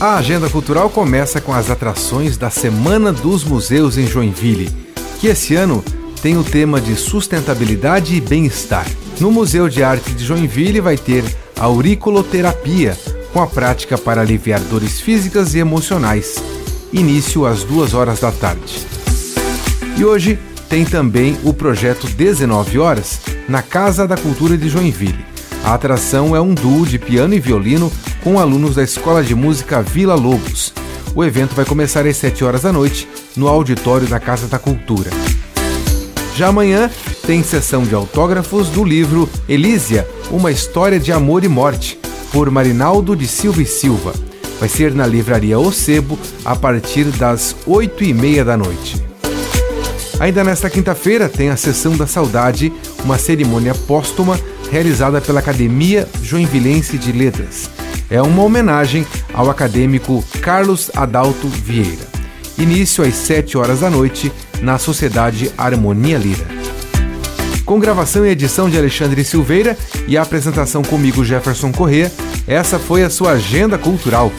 A agenda cultural começa com as atrações da Semana dos Museus em Joinville, que esse ano tem o tema de sustentabilidade e bem-estar. No Museu de Arte de Joinville vai ter auriculoterapia, com a prática para aliviar dores físicas e emocionais. Início às duas horas da tarde. E hoje tem também o projeto 19 Horas, na Casa da Cultura de Joinville. A atração é um duo de piano e violino com alunos da Escola de Música Vila Lobos. O evento vai começar às 7 horas da noite no auditório da Casa da Cultura. Já amanhã tem sessão de autógrafos do livro Elísia, uma história de amor e morte, por Marinaldo de Silva e Silva. Vai ser na livraria O Sebo a partir das 8 e meia da noite. Ainda nesta quinta-feira tem a Sessão da Saudade, uma cerimônia póstuma realizada pela Academia Joinvilense de Letras. É uma homenagem ao acadêmico Carlos Adalto Vieira. Início às 7 horas da noite na Sociedade Harmonia Lira. Com gravação e edição de Alexandre Silveira e a apresentação comigo Jefferson Corrêa, essa foi a sua agenda cultural.